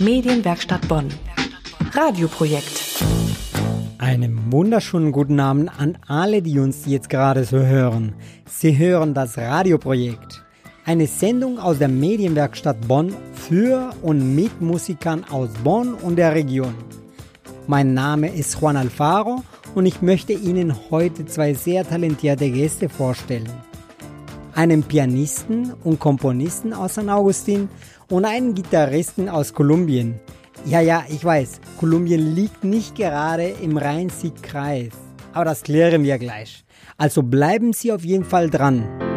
Medienwerkstatt Bonn. Radioprojekt. Einen wunderschönen guten Abend an alle, die uns jetzt gerade so hören. Sie hören das Radioprojekt. Eine Sendung aus der Medienwerkstatt Bonn für und mit Musikern aus Bonn und der Region. Mein Name ist Juan Alfaro und ich möchte Ihnen heute zwei sehr talentierte Gäste vorstellen. Einen Pianisten und Komponisten aus San Augustin und einen Gitarristen aus Kolumbien. Ja, ja, ich weiß, Kolumbien liegt nicht gerade im Rhein-Sieg-Kreis. Aber das klären wir gleich. Also bleiben Sie auf jeden Fall dran.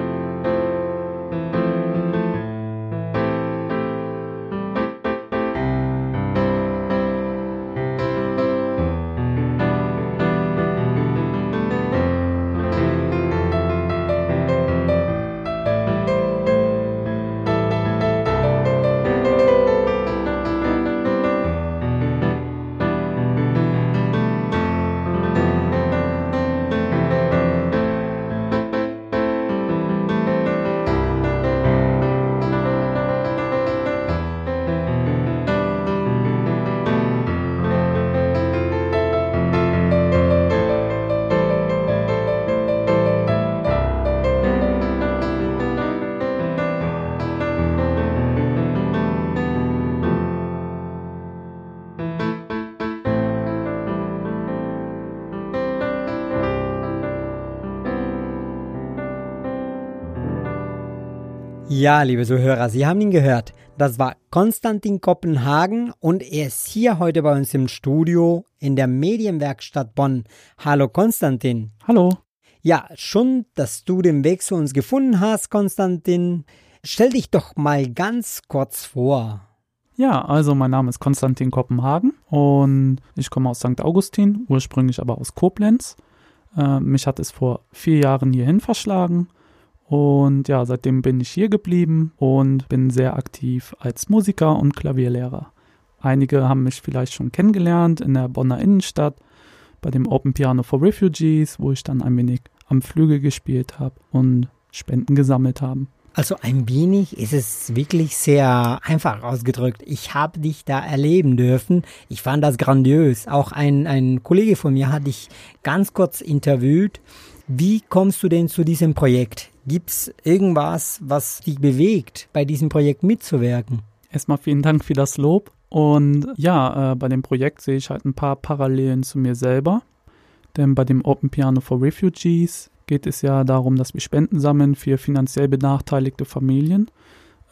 Ja, liebe Zuhörer, Sie haben ihn gehört. Das war Konstantin Kopenhagen und er ist hier heute bei uns im Studio in der Medienwerkstatt Bonn. Hallo Konstantin. Hallo. Ja, schon, dass du den Weg zu uns gefunden hast, Konstantin. Stell dich doch mal ganz kurz vor. Ja, also mein Name ist Konstantin Kopenhagen und ich komme aus St. Augustin, ursprünglich aber aus Koblenz. Äh, mich hat es vor vier Jahren hierhin verschlagen und ja, seitdem bin ich hier geblieben und bin sehr aktiv als Musiker und Klavierlehrer. Einige haben mich vielleicht schon kennengelernt in der Bonner Innenstadt bei dem Open Piano for Refugees, wo ich dann ein wenig am Flügel gespielt habe und Spenden gesammelt habe. Also ein wenig ist es wirklich sehr einfach ausgedrückt. Ich habe dich da erleben dürfen. Ich fand das grandios. Auch ein, ein Kollege von mir hat dich ganz kurz interviewt. Wie kommst du denn zu diesem Projekt? Gibt es irgendwas, was dich bewegt, bei diesem Projekt mitzuwirken? Erstmal vielen Dank für das Lob. Und ja, äh, bei dem Projekt sehe ich halt ein paar Parallelen zu mir selber. Denn bei dem Open Piano for Refugees geht es ja darum, dass wir Spenden sammeln für finanziell benachteiligte Familien.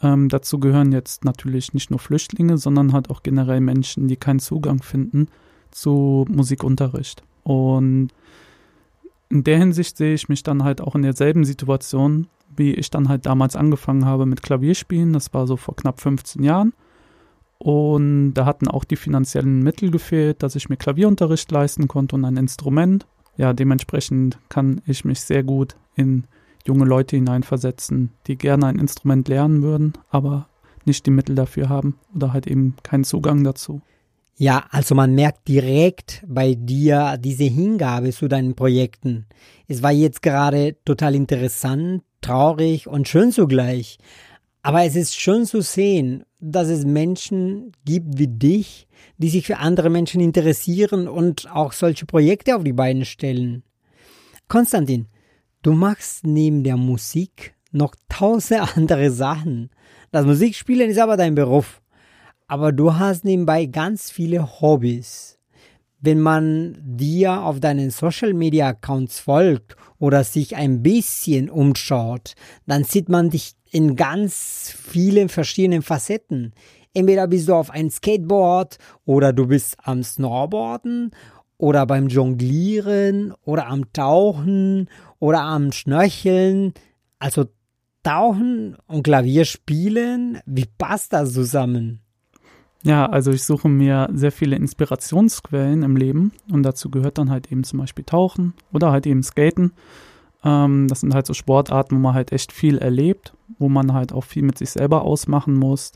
Ähm, dazu gehören jetzt natürlich nicht nur Flüchtlinge, sondern halt auch generell Menschen, die keinen Zugang finden zu Musikunterricht. Und in der Hinsicht sehe ich mich dann halt auch in derselben Situation, wie ich dann halt damals angefangen habe mit Klavierspielen. Das war so vor knapp 15 Jahren. Und da hatten auch die finanziellen Mittel gefehlt, dass ich mir Klavierunterricht leisten konnte und ein Instrument. Ja, dementsprechend kann ich mich sehr gut in junge Leute hineinversetzen, die gerne ein Instrument lernen würden, aber nicht die Mittel dafür haben oder halt eben keinen Zugang dazu. Ja, also man merkt direkt bei dir diese Hingabe zu deinen Projekten. Es war jetzt gerade total interessant, traurig und schön zugleich. Aber es ist schön zu sehen, dass es Menschen gibt wie dich, die sich für andere Menschen interessieren und auch solche Projekte auf die Beine stellen. Konstantin, du machst neben der Musik noch tausend andere Sachen. Das Musikspielen ist aber dein Beruf aber du hast nebenbei ganz viele Hobbys. Wenn man dir auf deinen Social Media Accounts folgt oder sich ein bisschen umschaut, dann sieht man dich in ganz vielen verschiedenen Facetten. Entweder bist du auf ein Skateboard oder du bist am Snowboarden oder beim Jonglieren oder am Tauchen oder am Schnörcheln. Also Tauchen und Klavierspielen, wie passt das zusammen? Ja, also ich suche mir sehr viele Inspirationsquellen im Leben und dazu gehört dann halt eben zum Beispiel Tauchen oder halt eben Skaten. Ähm, das sind halt so Sportarten, wo man halt echt viel erlebt, wo man halt auch viel mit sich selber ausmachen muss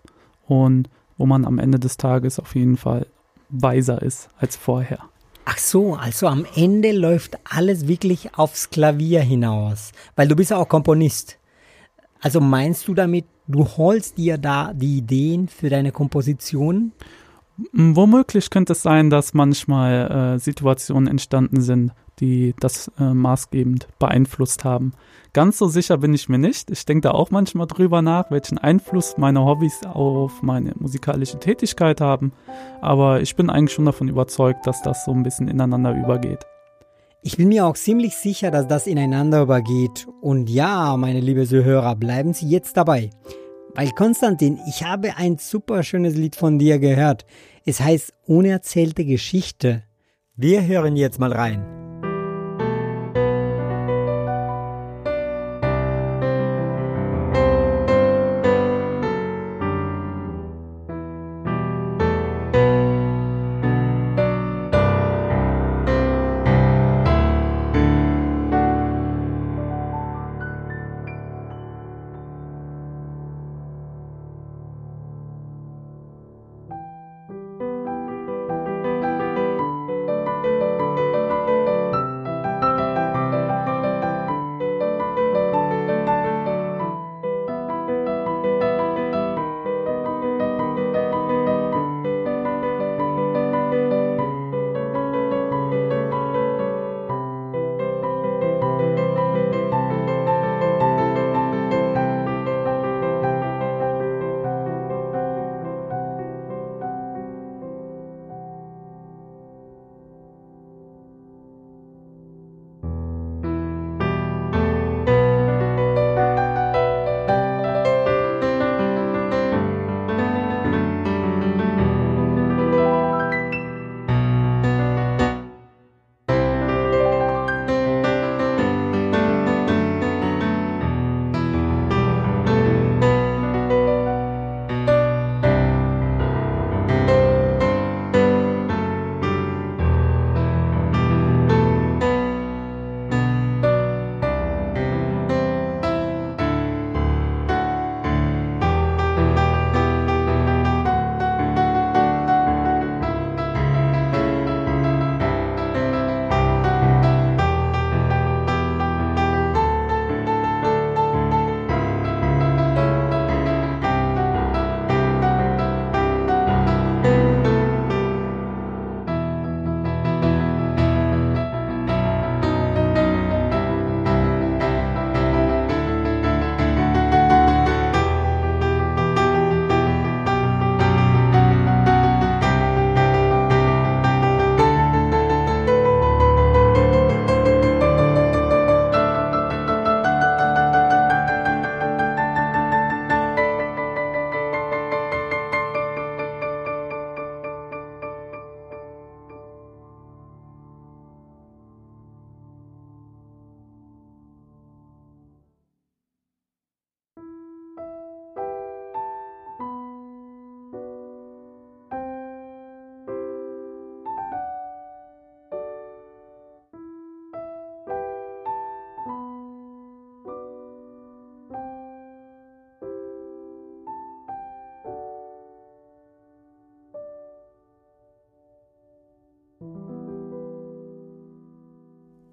und wo man am Ende des Tages auf jeden Fall weiser ist als vorher. Ach so, also am Ende läuft alles wirklich aufs Klavier hinaus, weil du bist ja auch Komponist. Also meinst du damit, du holst dir da die Ideen für deine Kompositionen? Womöglich könnte es sein, dass manchmal äh, Situationen entstanden sind, die das äh, maßgebend beeinflusst haben. Ganz so sicher bin ich mir nicht. Ich denke da auch manchmal drüber nach, welchen Einfluss meine Hobbys auf meine musikalische Tätigkeit haben. Aber ich bin eigentlich schon davon überzeugt, dass das so ein bisschen ineinander übergeht. Ich bin mir auch ziemlich sicher, dass das ineinander übergeht. Und ja, meine liebe Zuhörer, bleiben Sie jetzt dabei. Weil Konstantin, ich habe ein super schönes Lied von dir gehört. Es heißt Unerzählte Geschichte. Wir hören jetzt mal rein.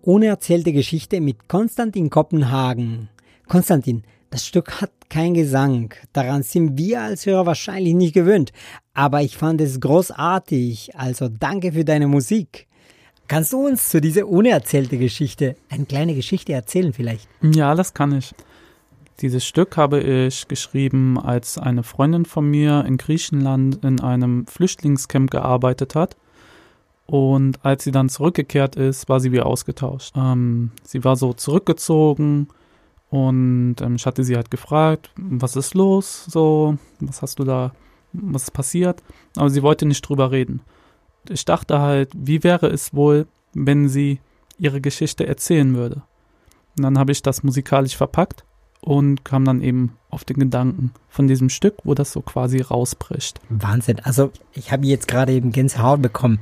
Unerzählte Geschichte mit Konstantin Kopenhagen. Konstantin, das Stück hat kein Gesang. Daran sind wir als Hörer wahrscheinlich nicht gewöhnt. Aber ich fand es großartig. Also danke für deine Musik. Kannst du uns zu dieser unerzählte Geschichte eine kleine Geschichte erzählen vielleicht? Ja, das kann ich. Dieses Stück habe ich geschrieben, als eine Freundin von mir in Griechenland in einem Flüchtlingscamp gearbeitet hat und als sie dann zurückgekehrt ist, war sie wie ausgetauscht. Ähm, sie war so zurückgezogen und ähm, ich hatte sie halt gefragt, was ist los, so, was hast du da, was ist passiert? Aber sie wollte nicht drüber reden. Ich dachte halt, wie wäre es wohl, wenn sie ihre Geschichte erzählen würde? Und dann habe ich das musikalisch verpackt und kam dann eben auf den Gedanken von diesem Stück, wo das so quasi rausbricht. Wahnsinn. Also ich habe jetzt gerade eben Gänsehaut bekommen.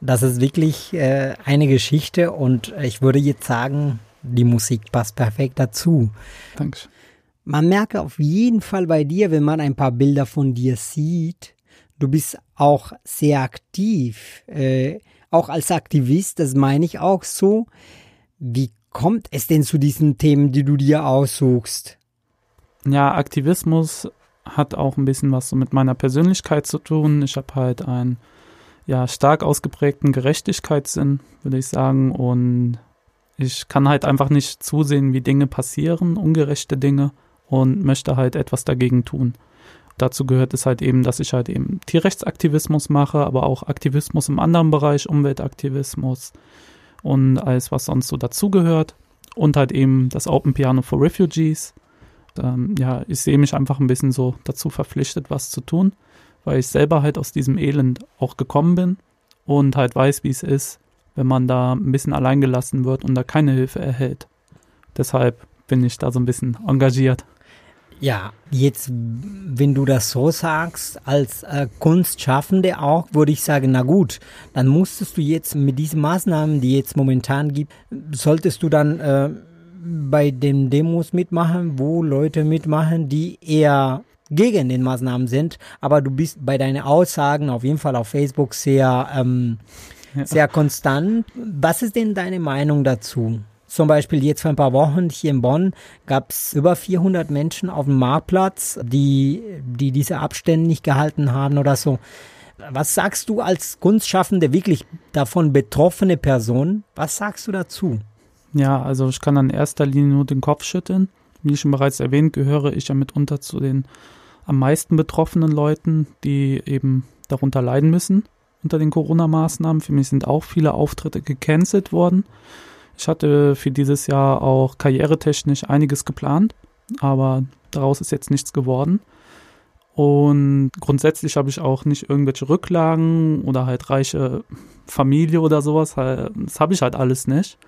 Das ist wirklich äh, eine Geschichte und ich würde jetzt sagen, die Musik passt perfekt dazu. Danke. Man merkt auf jeden Fall bei dir, wenn man ein paar Bilder von dir sieht, du bist auch sehr aktiv, äh, auch als Aktivist, das meine ich auch so. Wie kommt es denn zu diesen Themen, die du dir aussuchst? Ja, Aktivismus hat auch ein bisschen was so mit meiner Persönlichkeit zu tun. Ich habe halt einen ja, stark ausgeprägten Gerechtigkeitssinn, würde ich sagen. Und ich kann halt einfach nicht zusehen, wie Dinge passieren, ungerechte Dinge, und möchte halt etwas dagegen tun. Dazu gehört es halt eben, dass ich halt eben Tierrechtsaktivismus mache, aber auch Aktivismus im anderen Bereich, Umweltaktivismus und alles, was sonst so dazugehört. Und halt eben das Open Piano for Refugees. Ähm, ja, ich sehe mich einfach ein bisschen so dazu verpflichtet, was zu tun, weil ich selber halt aus diesem Elend auch gekommen bin und halt weiß, wie es ist, wenn man da ein bisschen allein gelassen wird und da keine Hilfe erhält. Deshalb bin ich da so ein bisschen engagiert. Ja, jetzt, wenn du das so sagst, als äh, Kunstschaffende auch, würde ich sagen, na gut, dann musstest du jetzt mit diesen Maßnahmen, die jetzt momentan gibt, solltest du dann äh, bei den Demos mitmachen, wo Leute mitmachen, die eher gegen den Maßnahmen sind, aber du bist bei deinen Aussagen auf jeden Fall auf Facebook sehr, ähm, ja. sehr konstant. Was ist denn deine Meinung dazu? Zum Beispiel jetzt vor ein paar Wochen hier in Bonn gab es über 400 Menschen auf dem Marktplatz, die, die diese Abstände nicht gehalten haben oder so. Was sagst du als Kunstschaffende, wirklich davon betroffene Person? Was sagst du dazu? Ja, also ich kann in erster Linie nur den Kopf schütteln. Wie schon bereits erwähnt, gehöre ich ja mitunter zu den am meisten betroffenen Leuten, die eben darunter leiden müssen unter den Corona-Maßnahmen. Für mich sind auch viele Auftritte gecancelt worden. Ich hatte für dieses Jahr auch karrieretechnisch einiges geplant, aber daraus ist jetzt nichts geworden. Und grundsätzlich habe ich auch nicht irgendwelche Rücklagen oder halt reiche Familie oder sowas. Das habe ich halt alles nicht.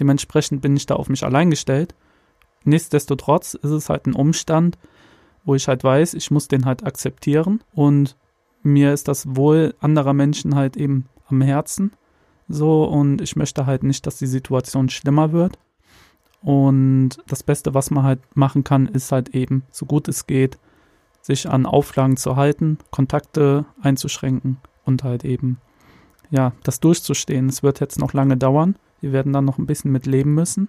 Dementsprechend bin ich da auf mich allein gestellt. Nichtsdestotrotz ist es halt ein Umstand, wo ich halt weiß, ich muss den halt akzeptieren und mir ist das Wohl anderer Menschen halt eben am Herzen. So, und ich möchte halt nicht, dass die Situation schlimmer wird. Und das Beste, was man halt machen kann, ist halt eben, so gut es geht, sich an Auflagen zu halten, Kontakte einzuschränken und halt eben, ja, das durchzustehen. Es wird jetzt noch lange dauern. Wir werden dann noch ein bisschen mit leben müssen.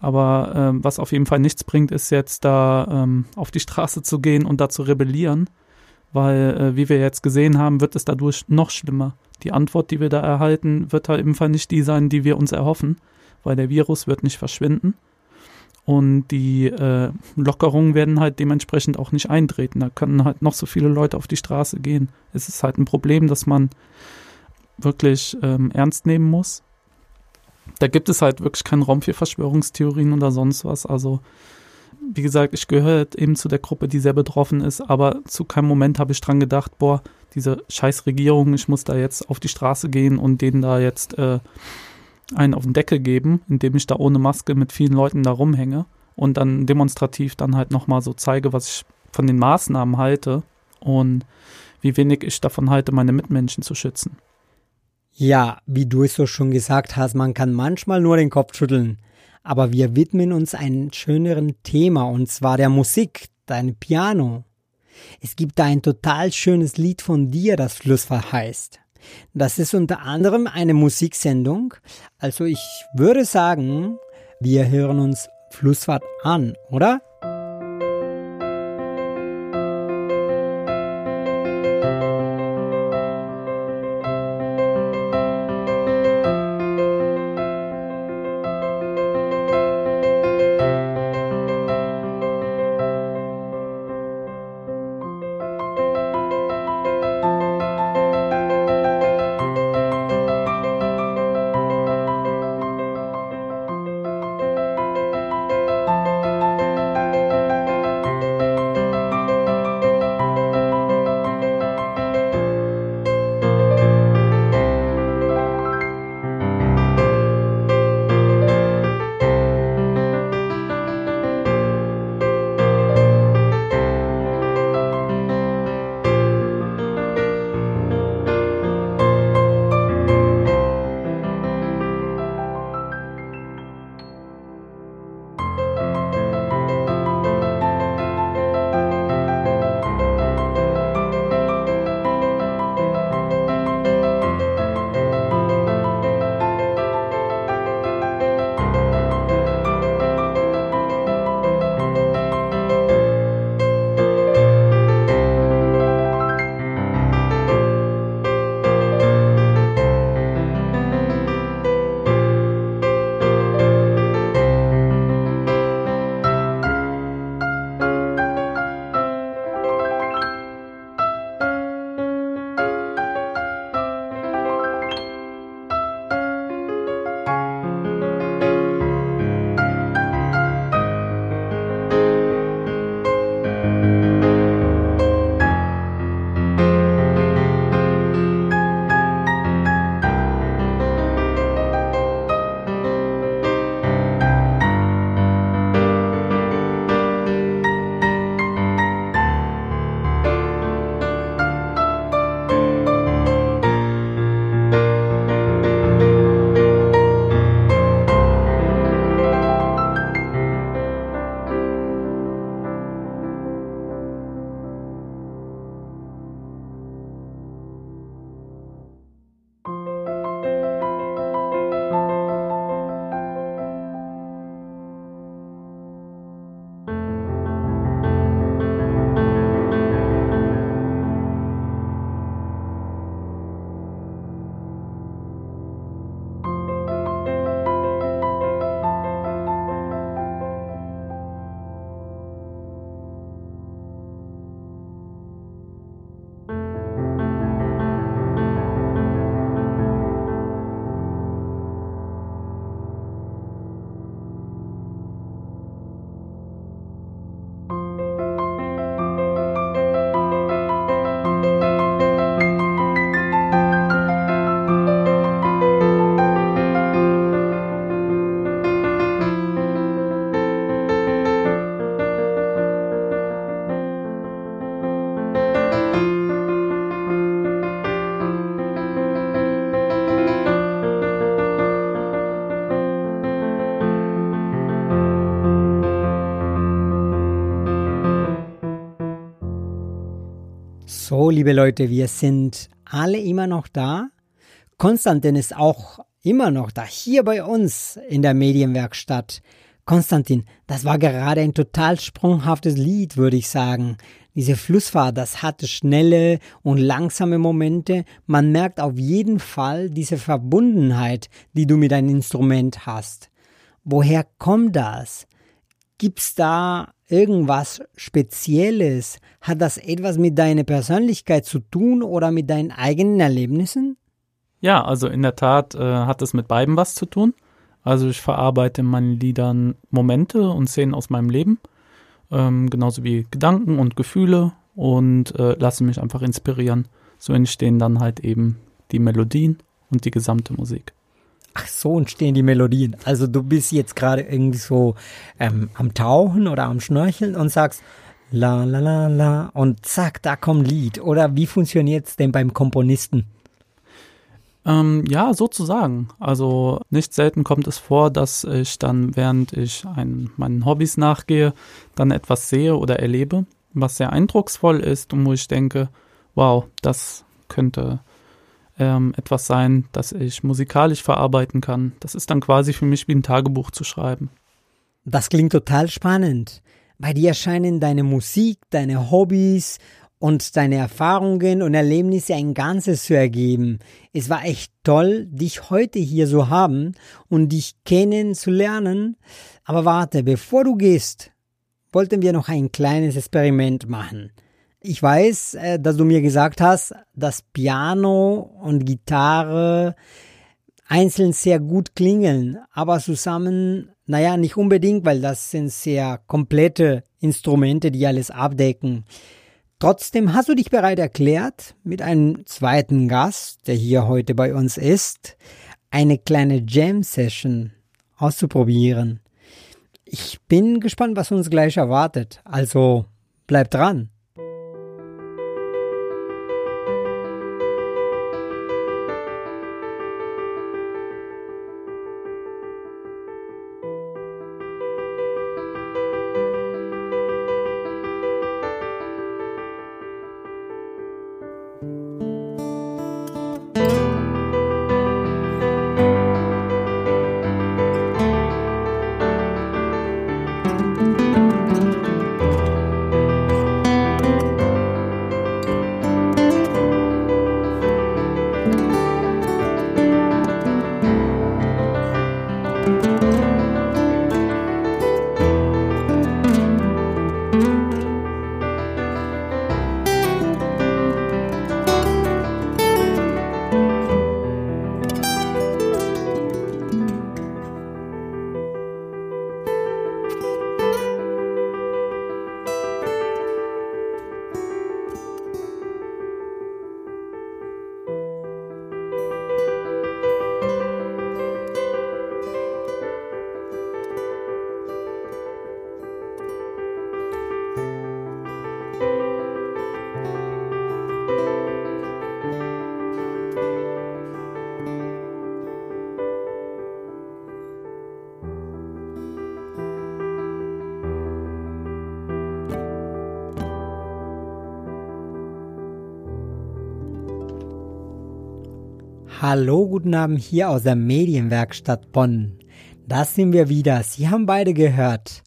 Aber ähm, was auf jeden Fall nichts bringt, ist jetzt da ähm, auf die Straße zu gehen und da zu rebellieren, weil, äh, wie wir jetzt gesehen haben, wird es dadurch noch schlimmer die Antwort, die wir da erhalten, wird halt im Fall nicht die sein, die wir uns erhoffen, weil der Virus wird nicht verschwinden. Und die äh, Lockerungen werden halt dementsprechend auch nicht eintreten. Da können halt noch so viele Leute auf die Straße gehen. Es ist halt ein Problem, das man wirklich ähm, ernst nehmen muss. Da gibt es halt wirklich keinen Raum für Verschwörungstheorien oder sonst was. Also wie gesagt, ich gehöre eben zu der Gruppe, die sehr betroffen ist, aber zu keinem Moment habe ich dran gedacht, boah, diese scheiß Regierung, ich muss da jetzt auf die Straße gehen und denen da jetzt äh, einen auf den Deckel geben, indem ich da ohne Maske mit vielen Leuten da rumhänge und dann demonstrativ dann halt nochmal so zeige, was ich von den Maßnahmen halte und wie wenig ich davon halte, meine Mitmenschen zu schützen. Ja, wie du es so schon gesagt hast, man kann manchmal nur den Kopf schütteln. Aber wir widmen uns einem schöneren Thema und zwar der Musik, dein Piano. Es gibt da ein total schönes Lied von dir, das Flussfahrt heißt. Das ist unter anderem eine Musiksendung. Also ich würde sagen, wir hören uns Flussfahrt an, oder? Liebe Leute, wir sind alle immer noch da. Konstantin ist auch immer noch da, hier bei uns in der Medienwerkstatt. Konstantin, das war gerade ein total sprunghaftes Lied, würde ich sagen. Diese Flussfahrt, das hatte schnelle und langsame Momente. Man merkt auf jeden Fall diese Verbundenheit, die du mit deinem Instrument hast. Woher kommt das? Gibt's da irgendwas Spezielles? Hat das etwas mit deiner Persönlichkeit zu tun oder mit deinen eigenen Erlebnissen? Ja, also in der Tat äh, hat es mit beidem was zu tun. Also ich verarbeite in meinen Liedern Momente und Szenen aus meinem Leben ähm, genauso wie Gedanken und Gefühle und äh, lasse mich einfach inspirieren. So entstehen dann halt eben die Melodien und die gesamte Musik. Ach so entstehen die Melodien. Also du bist jetzt gerade irgendwie so ähm, am Tauchen oder am Schnorcheln und sagst la la la la und zack, da kommt Lied. Oder wie funktioniert es denn beim Komponisten? Ähm, ja, sozusagen. Also nicht selten kommt es vor, dass ich dann, während ich ein, meinen Hobbys nachgehe, dann etwas sehe oder erlebe, was sehr eindrucksvoll ist und wo ich denke, wow, das könnte ähm, etwas sein, das ich musikalisch verarbeiten kann. Das ist dann quasi für mich wie ein Tagebuch zu schreiben. Das klingt total spannend. Bei dir scheinen deine Musik, deine Hobbys und deine Erfahrungen und Erlebnisse ein Ganzes zu ergeben. Es war echt toll, dich heute hier zu haben und dich kennenzulernen. Aber warte, bevor du gehst, wollten wir noch ein kleines Experiment machen. Ich weiß, äh, dass du mir gesagt hast, dass Piano und Gitarre einzeln sehr gut klingeln, aber zusammen, naja, nicht unbedingt, weil das sind sehr komplette Instrumente, die alles abdecken. Trotzdem hast du dich bereit erklärt, mit einem zweiten Gast, der hier heute bei uns ist, eine kleine Jam-Session auszuprobieren. Ich bin gespannt, was uns gleich erwartet. Also bleib dran. Hallo, guten Abend hier aus der Medienwerkstatt Bonn. Da sind wir wieder. Sie haben beide gehört.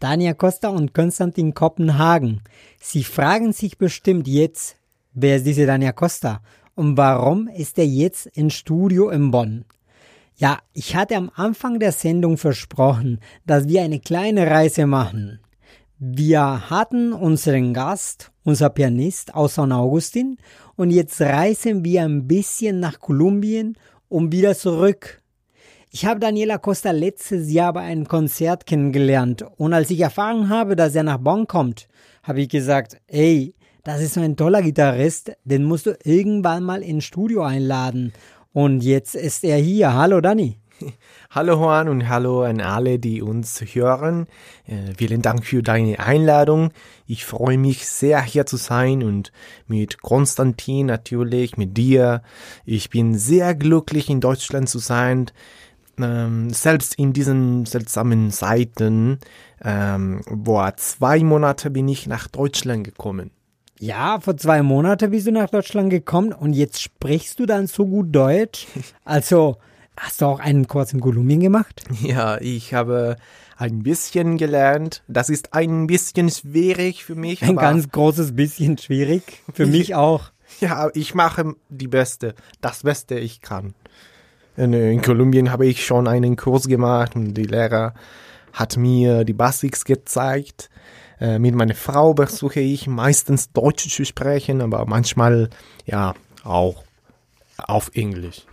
Dania Costa und Konstantin Kopenhagen. Sie fragen sich bestimmt jetzt, wer ist diese Dania Costa und warum ist er jetzt im Studio in Bonn? Ja, ich hatte am Anfang der Sendung versprochen, dass wir eine kleine Reise machen. Wir hatten unseren Gast, unser Pianist aus San Augustin und jetzt reisen wir ein bisschen nach Kolumbien und wieder zurück. Ich habe Daniela Costa letztes Jahr bei einem Konzert kennengelernt und als ich erfahren habe, dass er nach Bonn kommt, habe ich gesagt, ey, das ist so ein toller Gitarrist, den musst du irgendwann mal ins Studio einladen. Und jetzt ist er hier. Hallo Dani. Hallo Juan und hallo an alle, die uns hören. Äh, vielen Dank für deine Einladung. Ich freue mich sehr hier zu sein und mit Konstantin natürlich, mit dir. Ich bin sehr glücklich in Deutschland zu sein. Ähm, selbst in diesen seltsamen Zeiten, ähm, vor zwei Monate bin ich nach Deutschland gekommen. Ja, vor zwei Monaten bist du nach Deutschland gekommen und jetzt sprichst du dann so gut Deutsch. Also, hast du auch einen Kurs in Kolumbien gemacht? Ja, ich habe ein bisschen gelernt. Das ist ein bisschen schwierig für mich. Ein ganz großes bisschen schwierig. Für mich auch. Ja, ich mache die Beste, das Beste ich kann. In, in Kolumbien habe ich schon einen Kurs gemacht und die Lehrer hat mir die Basics gezeigt. Äh, mit meiner Frau versuche ich meistens Deutsch zu sprechen, aber manchmal ja auch auf Englisch.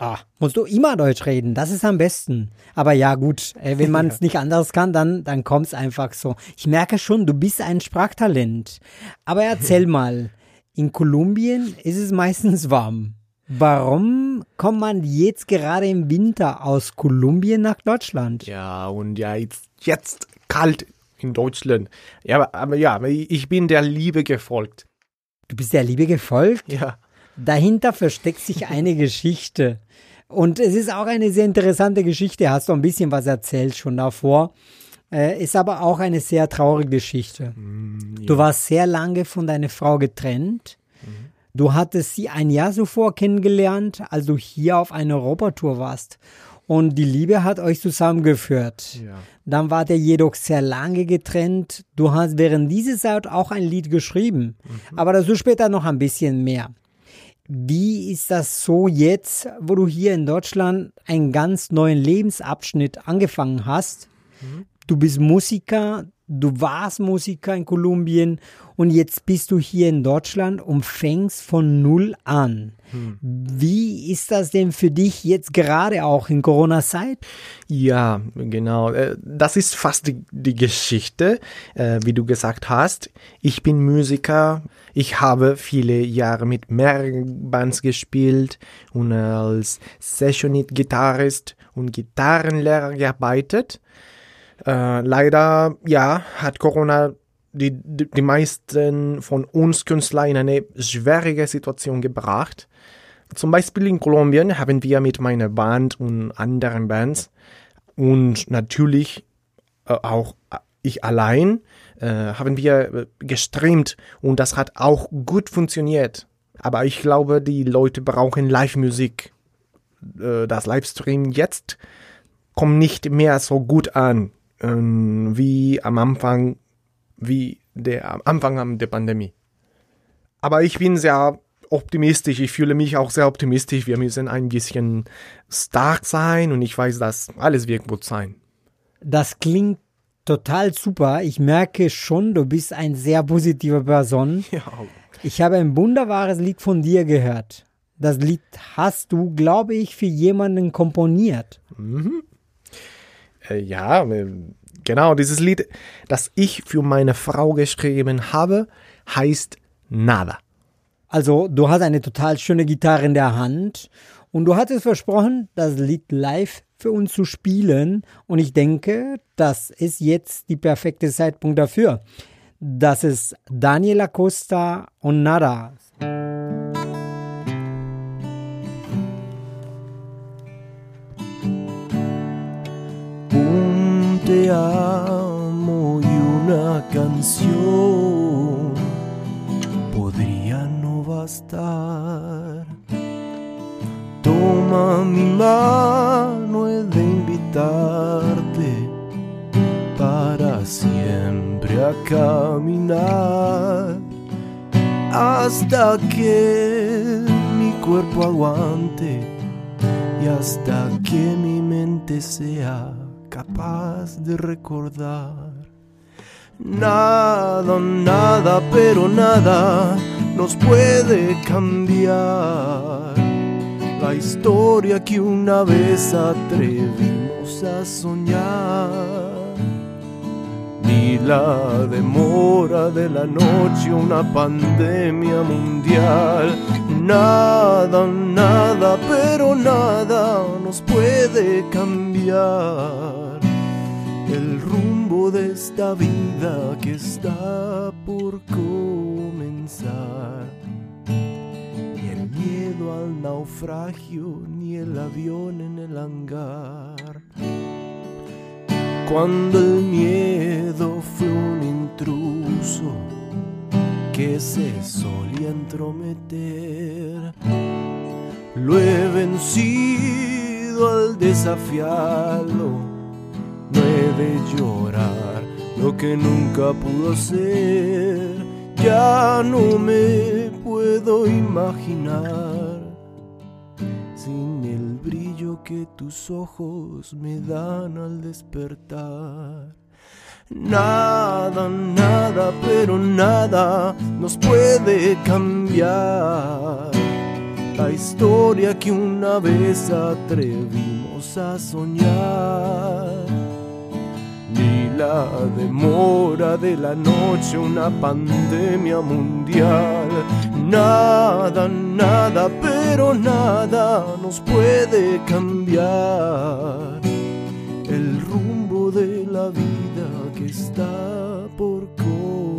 Ah, musst du immer Deutsch reden, das ist am besten. Aber ja, gut, äh, wenn man es nicht anders kann, dann, dann kommt es einfach so. Ich merke schon, du bist ein Sprachtalent. Aber erzähl mal, in Kolumbien ist es meistens warm. Warum kommt man jetzt gerade im Winter aus Kolumbien nach Deutschland? Ja, und ja, jetzt, jetzt kalt in Deutschland. Ja, aber, aber ja, ich bin der Liebe gefolgt. Du bist der Liebe gefolgt? Ja. Dahinter versteckt sich eine Geschichte. Und es ist auch eine sehr interessante Geschichte. Hast du ein bisschen was erzählt schon davor. Äh, ist aber auch eine sehr traurige Geschichte. Mm, ja. Du warst sehr lange von deiner Frau getrennt. Mhm. Du hattest sie ein Jahr zuvor kennengelernt, als du hier auf einer Europatour warst. Und die Liebe hat euch zusammengeführt. Ja. Dann wart ihr jedoch sehr lange getrennt. Du hast während dieser Zeit auch ein Lied geschrieben. Mhm. Aber dazu später noch ein bisschen mehr. Wie ist das so jetzt, wo du hier in Deutschland einen ganz neuen Lebensabschnitt angefangen hast? Mhm. Du bist Musiker, du warst Musiker in Kolumbien und jetzt bist du hier in Deutschland und fängst von null an. Hm. Wie ist das denn für dich jetzt gerade auch in Corona-Zeit? Ja, genau. Äh, das ist fast die, die Geschichte, äh, wie du gesagt hast. Ich bin Musiker. Ich habe viele Jahre mit mehreren Bands gespielt und als Sessionit-Gitarrist und Gitarrenlehrer gearbeitet. Äh, leider, ja, hat Corona die, die, die meisten von uns Künstler in eine schwierige Situation gebracht. Zum Beispiel in Kolumbien haben wir mit meiner Band und anderen Bands und natürlich äh, auch ich allein äh, haben wir äh, gestreamt und das hat auch gut funktioniert. Aber ich glaube, die Leute brauchen Live-Musik. Äh, das Livestream jetzt kommt nicht mehr so gut an ähm, wie am Anfang, wie der am Anfang der Pandemie. Aber ich bin sehr optimistisch. Ich fühle mich auch sehr optimistisch. Wir müssen ein bisschen stark sein und ich weiß, dass alles wird gut sein. Das klingt total super. Ich merke schon, du bist ein sehr positiver Person. Ja. Ich habe ein wunderbares Lied von dir gehört. Das Lied hast du, glaube ich, für jemanden komponiert. Mhm. Äh, ja, äh, genau, dieses Lied, das ich für meine Frau geschrieben habe, heißt Nada. Also, du hast eine total schöne Gitarre in der Hand und du hattest versprochen, das Lied live für uns zu spielen. Und ich denke, das ist jetzt die perfekte Zeitpunkt dafür. Das ist Daniel Acosta und Nada. Te amo y una canción podría no bastar. Toma mi mano, he de invitarte para siempre a caminar hasta que mi cuerpo aguante y hasta que mi mente sea capaz de recordar. Nada, nada, pero nada nos puede cambiar la historia que una vez atrevimos a soñar. Ni la demora de la noche, una pandemia mundial. Nada, nada, pero nada nos puede cambiar el rumbo de esta vida que está por comenzar. Ni el miedo al naufragio, ni el avión en el hangar. Cuando el miedo fue un intruso que se solía entrometer. Lo he vencido al desafiarlo. No he de llorar lo que nunca pudo ser. Ya no me puedo imaginar sin el brillo que tus ojos me dan al despertar. Nada, nada, pero nada nos puede cambiar la historia que una vez atrevimos a soñar. Ni la demora de la noche, una pandemia mundial. Nada, nada, pero nada nos puede cambiar el rumbo de la vida que está por comenzar.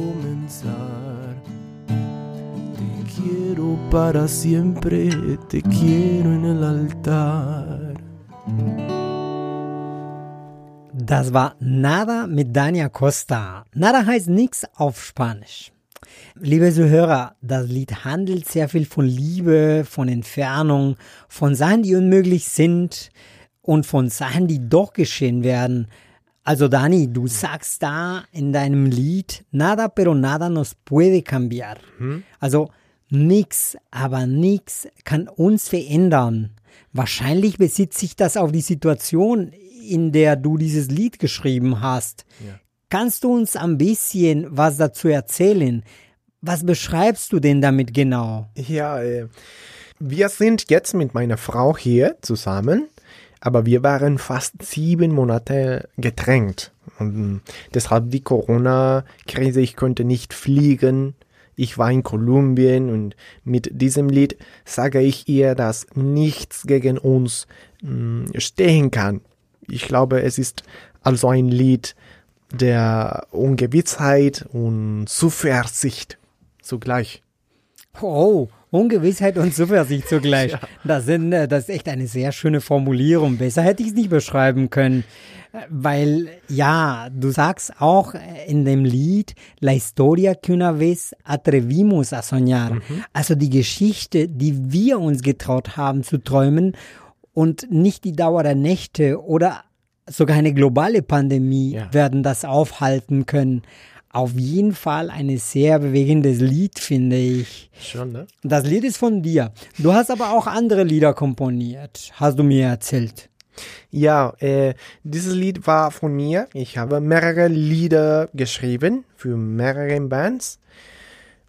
Quiero para siempre, te quiero en el altar. Das war Nada mit Dania Costa. Nada heißt nix auf Spanisch. Liebe Zuhörer, das Lied handelt sehr viel von Liebe, von Entfernung, von Sachen, die unmöglich sind und von Sachen, die doch geschehen werden. Also Dani, du sagst da in deinem Lied, nada pero nada nos puede cambiar. Also nix, aber nix kann uns verändern. Wahrscheinlich bezieht sich das auf die Situation, in der du dieses Lied geschrieben hast. Kannst du uns ein bisschen was dazu erzählen? Was beschreibst du denn damit genau? Ja, äh, wir sind jetzt mit meiner Frau hier zusammen, aber wir waren fast sieben Monate getrennt. Und äh, deshalb die Corona-Krise, ich konnte nicht fliegen. Ich war in Kolumbien und mit diesem Lied sage ich ihr, dass nichts gegen uns mh, stehen kann. Ich glaube, es ist also ein Lied der Ungewissheit und Zuversicht zugleich. Oh, Ungewissheit und Zuversicht zugleich. Das, sind, äh, das ist echt eine sehr schöne Formulierung. Besser hätte ich es nicht beschreiben können. Weil, ja, du sagst auch in dem Lied, La historia que una vez atrevimos a soñar. Also die Geschichte, die wir uns getraut haben zu träumen und nicht die Dauer der Nächte oder sogar eine globale Pandemie Ja. werden das aufhalten können. Auf jeden Fall ein sehr bewegendes Lied, finde ich. Schon, ne? Das Lied ist von dir. Du hast aber auch andere Lieder komponiert, hast du mir erzählt. Ja, äh, dieses Lied war von mir. Ich habe mehrere Lieder geschrieben für mehrere Bands.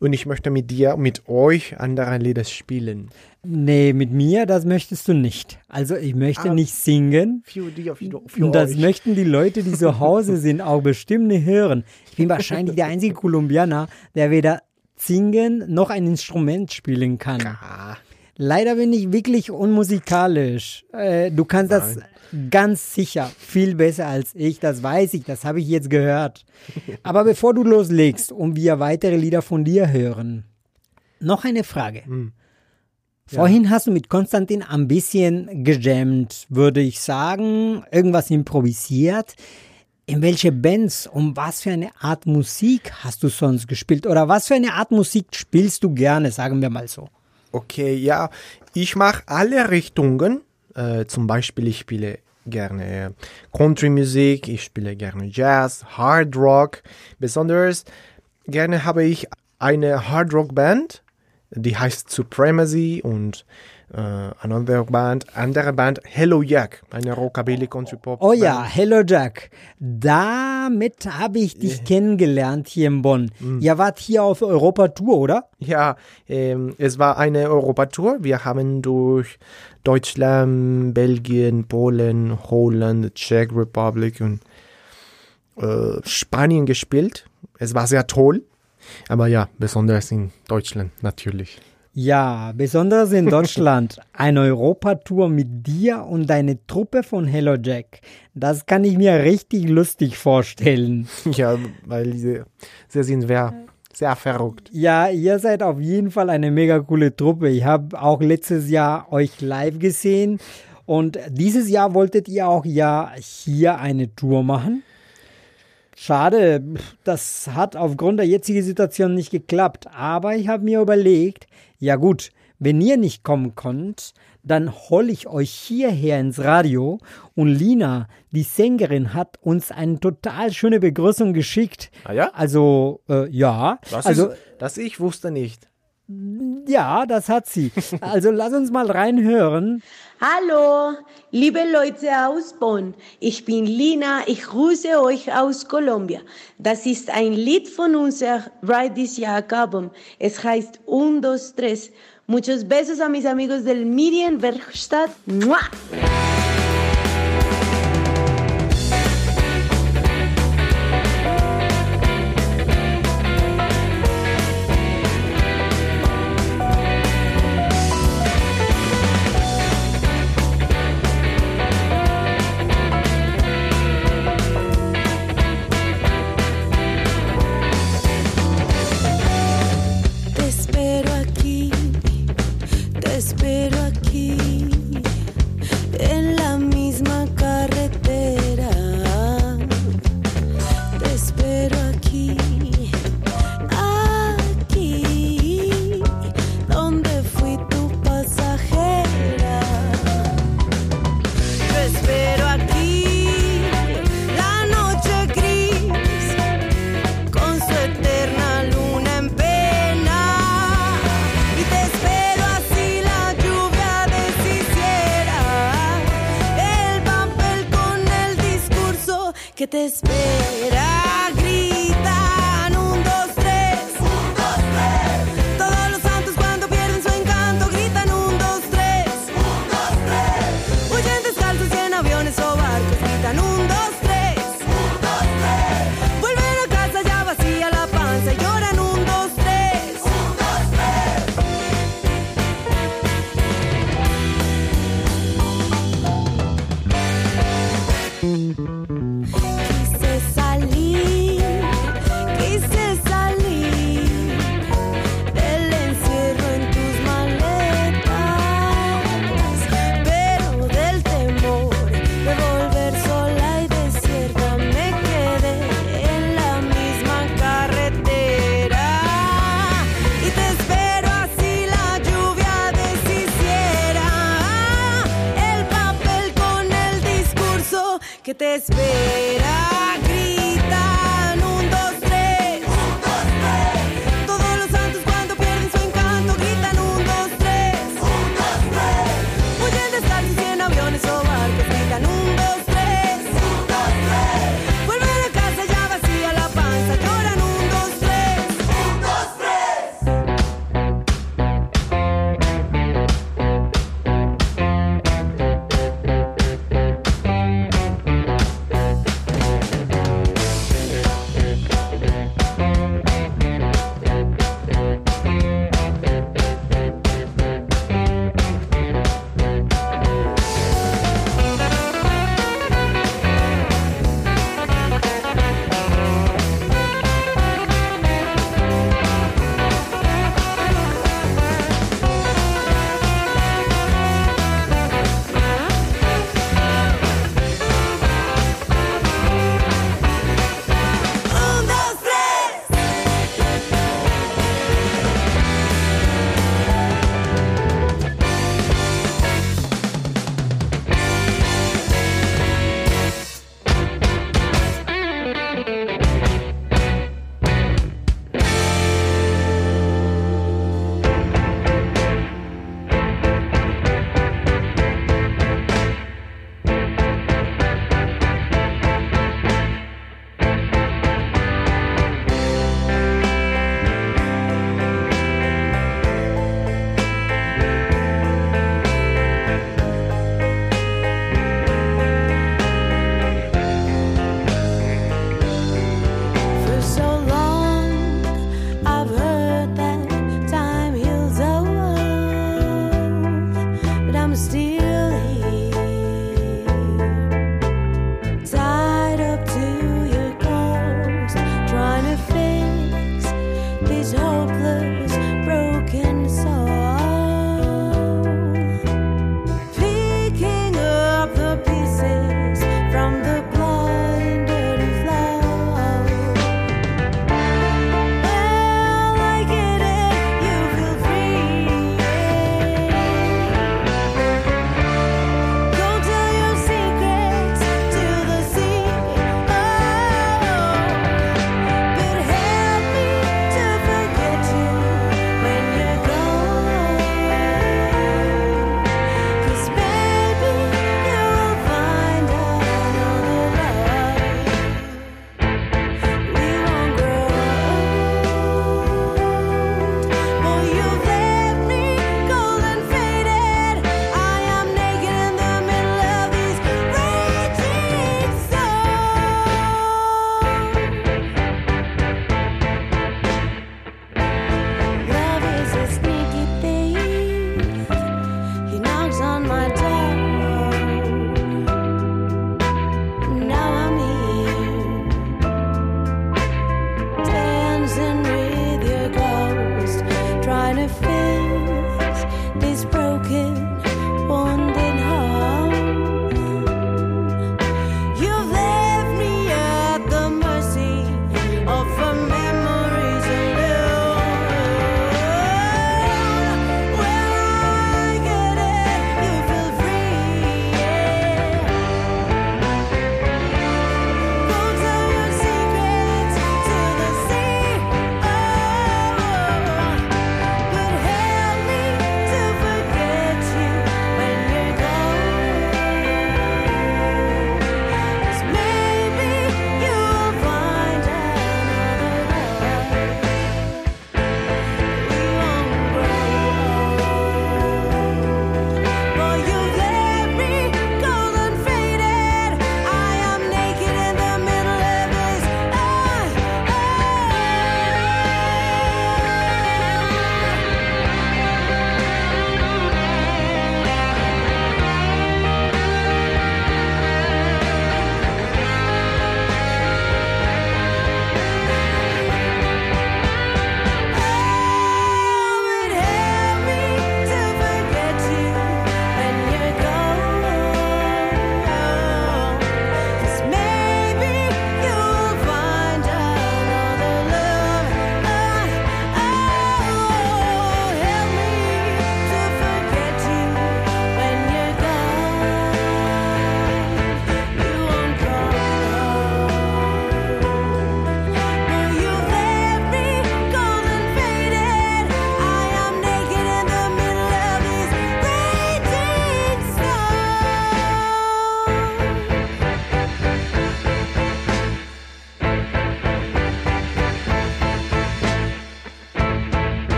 Und ich möchte mit dir, mit euch andere Lieder spielen. Nee, mit mir, das möchtest du nicht. Also ich möchte Ah. nicht singen. Für dir, für, für Und das euch. möchten die Leute, die zu Hause sind, auch bestimmt nicht hören. Ich bin wahrscheinlich der einzige Kolumbianer, der weder singen noch ein Instrument spielen kann. Ah, Leider bin ich wirklich unmusikalisch. Äh, du kannst das ganz sicher viel besser als ich, das weiß ich, das habe ich jetzt gehört. Aber bevor du loslegst und wir weitere Lieder von dir hören, noch eine Frage. Vorhin hast du mit Konstantin ein bisschen gejammt, würde ich sagen, irgendwas improvisiert. In welche Bands, um was für eine Art Musik hast du sonst gespielt? Oder was für eine Art Musik spielst du gerne, sagen wir mal so? Okay, ja. Ich mache alle Richtungen. Äh, zum Beispiel, ich spiele gerne Country-Musik, ich spiele gerne Jazz, Hard Rock. Besonders gerne habe ich eine Hard Rock Band, die heißt Supremacy und äh, another Band, andere Band Hello Jack, eine Rockabilly Country Pop. Oh Band. ja, Hello Jack. Damit habe ich dich kennengelernt hier in Bonn. Ihr wart hier auf Europatour, oder? Ja, ähm, es war eine Europatour. Wir haben durch Deutschland, Belgien, Polen, Holland, Czech Republic und äh, Spanien gespielt. Es war sehr toll. Aber ja, besonders in Deutschland natürlich. Ja, besonders in Deutschland. Eine Europatour mit dir und deine Truppe von Hello Jack. Das kann ich mir richtig lustig vorstellen. Ja, weil sie, sie sind sehr, sehr verrückt. Ja, ihr seid auf jeden Fall eine mega coole Truppe. Ich habe auch letztes Jahr euch live gesehen und dieses Jahr wolltet ihr auch ja hier eine Tour machen. Schade, das hat aufgrund der jetzigen Situation nicht geklappt. Aber ich habe mir überlegt, ja gut, wenn ihr nicht kommen könnt, dann hol ich euch hierher ins Radio. Und Lina, die Sängerin, hat uns eine total schöne Begrüßung geschickt. Ah ja? Also, äh, ja. Das also, ist, das ich wusste nicht. Ja, das hat sie. Also lass uns mal reinhören. Hallo, liebe Leute aus Bonn. Ich bin Lina. Ich grüße euch aus Kolumbien. Das ist ein Lied von unserem Ride This Year Album. Es heißt Un, dos, tres. Muchos besos a mis amigos del Medienwerkstatt. Bergstadt.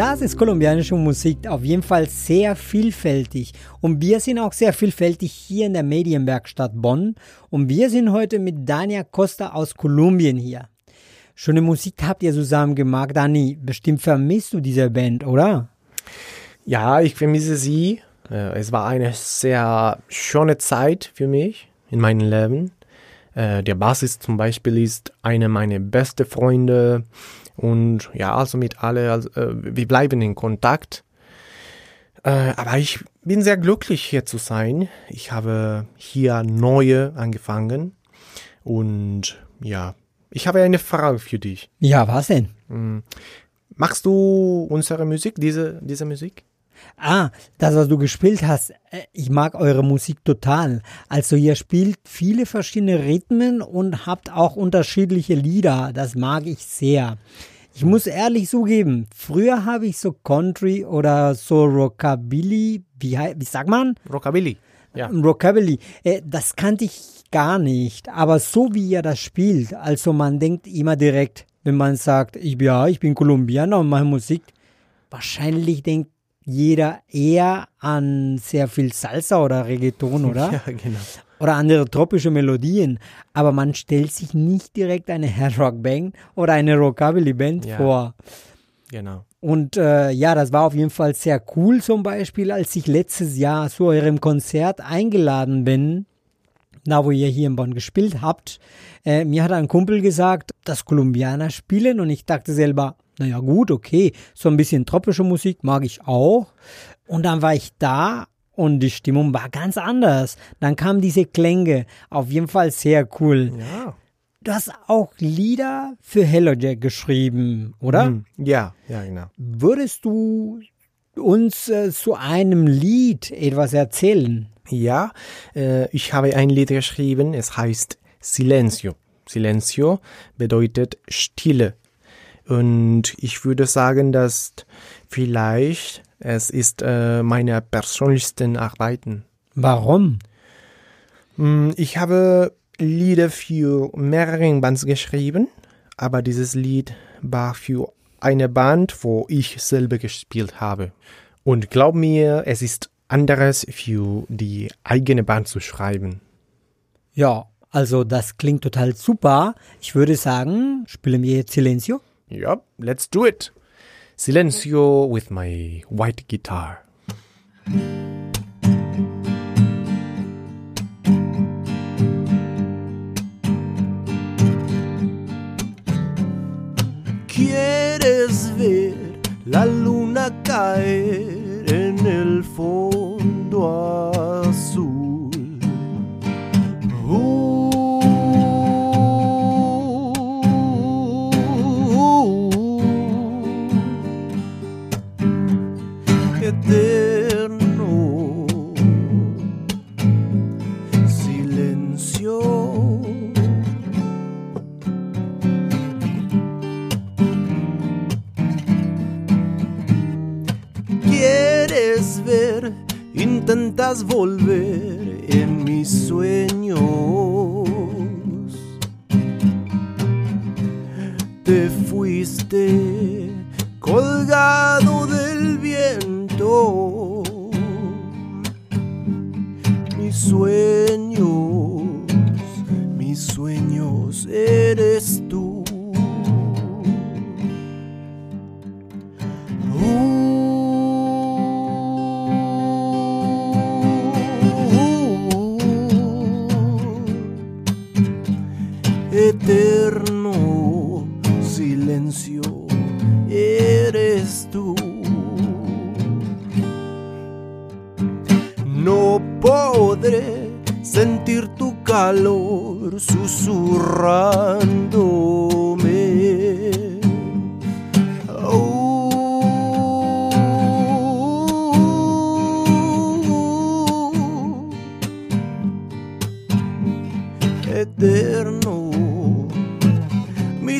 Das ist kolumbianische Musik auf jeden Fall sehr vielfältig. Und wir sind auch sehr vielfältig hier in der Medienwerkstatt Bonn. Und wir sind heute mit Dania Costa aus Kolumbien hier. Schöne Musik habt ihr zusammen gemacht. Dani, bestimmt vermisst du diese Band, oder? Ja, ich vermisse sie. Äh, Es war eine sehr schöne Zeit für mich in meinem Leben. Äh, Der Bassist zum Beispiel ist einer meiner besten Freunde. Und ja, also mit alle, also, äh, wir bleiben in Kontakt. Äh, aber ich bin sehr glücklich hier zu sein. Ich habe hier neue angefangen. Und ja, ich habe eine Frage für dich. Ja, was denn? Magst du unsere Musik, diese, diese Musik? Ah, das, was du gespielt hast. äh, Ich mag eure Musik total. Also ihr spielt viele verschiedene Rhythmen und habt auch unterschiedliche Lieder. Das mag ich sehr. Ich muss ehrlich zugeben, früher habe ich so Country oder so Rockabilly, wie, wie sagt man? Rockabilly. Ja. Rockabilly, äh, das kannte ich gar nicht. Aber so wie ihr das spielt, also man denkt immer direkt, wenn man sagt, ich, ja, ich bin Kolumbianer und mache Musik, wahrscheinlich denkt jeder eher an sehr viel Salsa oder Reggaeton, oder? Ja, genau. Oder andere tropische Melodien. Aber man stellt sich nicht direkt eine Hard Rock Band oder eine Rockabilly Band Ja. vor. Genau. Und äh, ja, das war auf jeden Fall sehr cool zum Beispiel, als ich letztes Jahr zu eurem Konzert eingeladen bin, da wo ihr hier in Bonn gespielt habt. Äh, mir hat ein Kumpel gesagt, dass Kolumbianer spielen und ich dachte selber, naja gut, okay, so ein bisschen tropische Musik mag ich auch. Und dann war ich da und die Stimmung war ganz anders. Dann kamen diese Klänge, auf jeden Fall sehr cool. Ja. Du hast auch Lieder für Hello Jack geschrieben, oder? Hm, Ja, ja, genau. Würdest du uns äh, zu einem Lied etwas erzählen? Ja, äh, ich habe ein Lied geschrieben, es heißt Silencio. Silencio bedeutet Stille. Und ich würde sagen, dass vielleicht es ist äh, meine persönlichsten Arbeiten. Warum? Hm, Ich habe Lieder für mehrere Bands geschrieben, aber dieses Lied war für eine Band, wo ich selber gespielt habe. Und glaub mir, es ist anderes für die eigene Band zu schreiben. Ja, also das klingt total super. Ich würde sagen, spielen wir Silencio. Ja, let's do it. Silencio with my white guitar. ¿Quieres ver la luna caer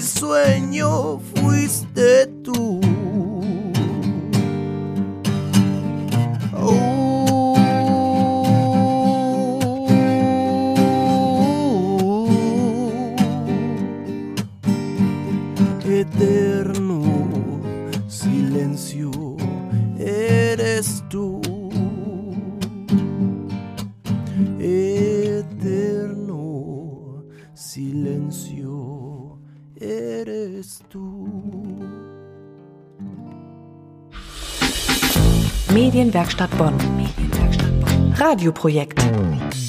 mi sueño fuiste tú. Medienwerkstatt Bonn. Radioprojekt.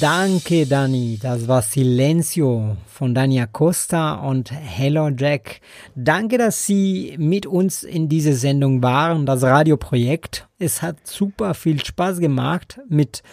Danke, Dani. Das war Silencio von Dani Acosta und Hello Jack. Danke, dass Sie mit uns in dieser Sendung waren, das Radioprojekt. Es hat super viel Spaß gemacht mit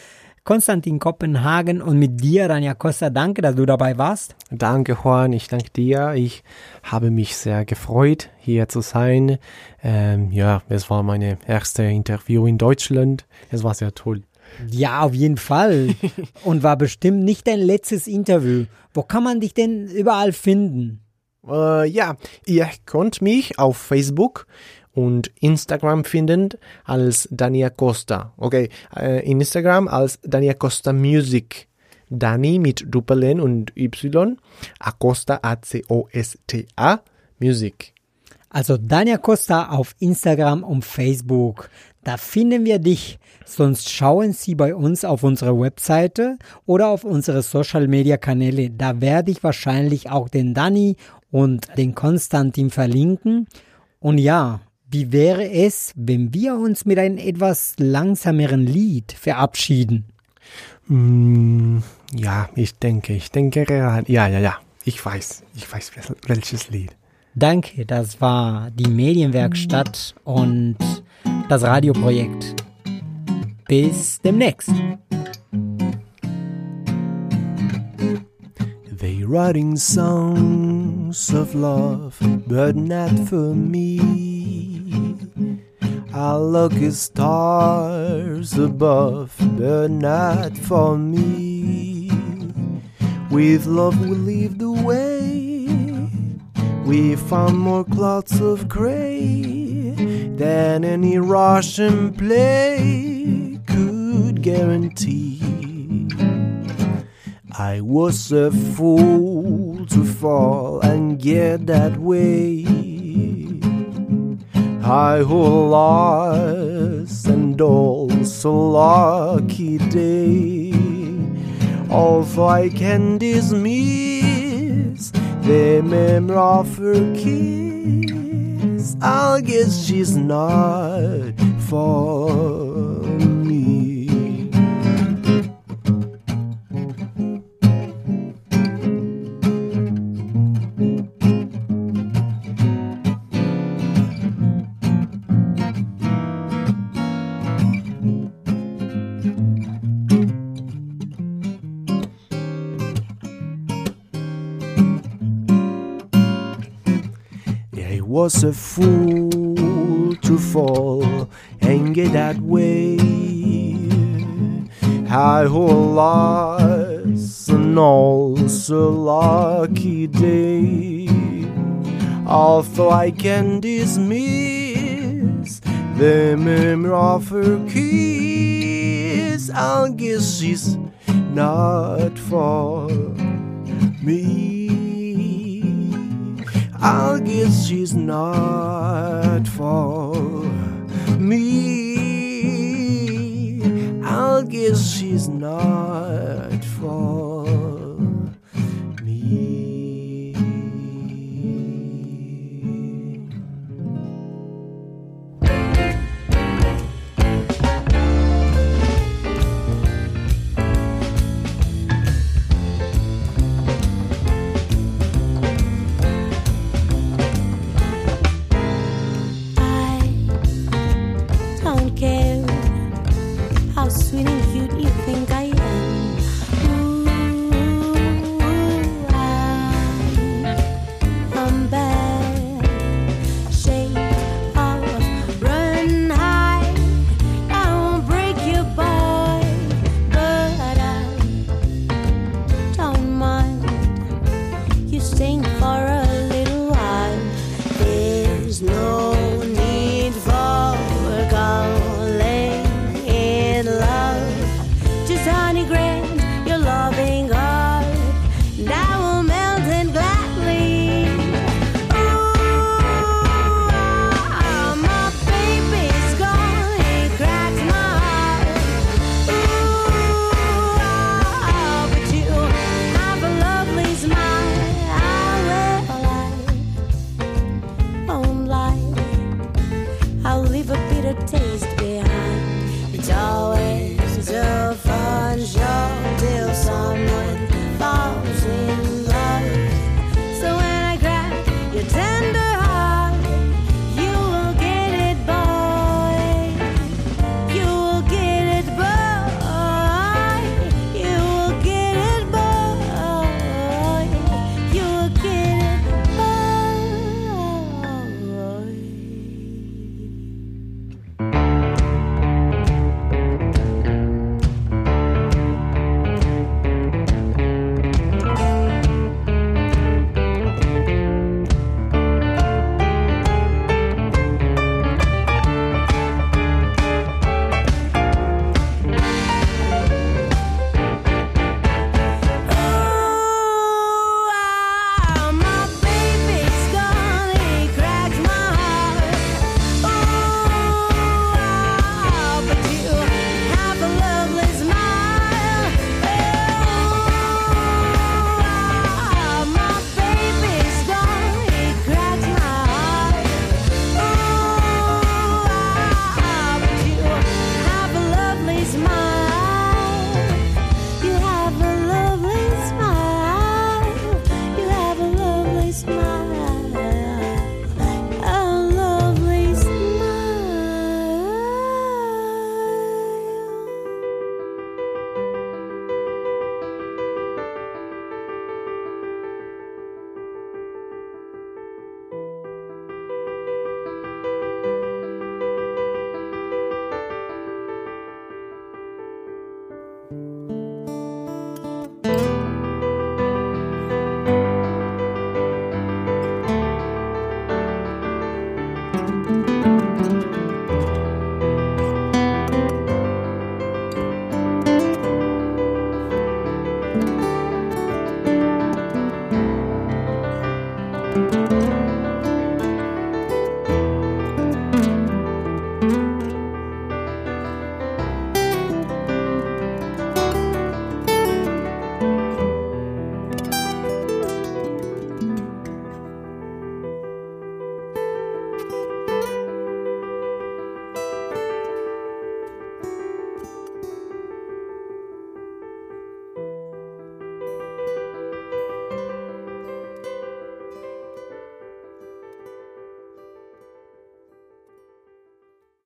Konstantin Kopenhagen und mit dir, Dani Acosta. Danke, dass du dabei warst. Danke, Juan. Ich danke dir. Ich habe mich sehr gefreut, hier zu sein. Ähm, ja, es war meine erste Interview in Deutschland. Es war sehr toll. Ja, auf jeden Fall. Und war bestimmt nicht dein letztes Interview. Wo kann man dich denn überall finden? Äh, ja, ihr könnt mich auf Facebook und Instagram finden als Dani Costa. Okay, äh, in Instagram als Dani Costa Music. Dani mit Doppel-N und Y. Acosta A-C-O-S-T-A Music. Also Dania Costa auf Instagram und Facebook. Da finden wir dich. Sonst schauen Sie bei uns auf unsere Webseite oder auf unsere Social Media Kanäle. Da werde ich wahrscheinlich auch den Dani und den Konstantin verlinken. Und ja, wie wäre es, wenn wir uns mit einem etwas langsameren Lied verabschieden? Mm, ja, ich denke, ich denke, ja, ja, ja. Ich weiß, ich weiß wel- welches Lied. Danke, das war die Medienwerkstatt und das Radioprojekt. Bis demnächst. Writing songs of love, but not for me. I look at stars above, but not for me. With love we leave the way. We found more clouds of gray than any Russian play could guarantee. I was a fool to fall and get that way. I who lost and also lucky day. Although I can dismiss the memory of her kiss, I guess she's not for was a fool to fall and get that way. I lost an also lucky day. Although I can dismiss the memory of her kiss, I guess she's not for me. I guess she's not for me. I guess she's not for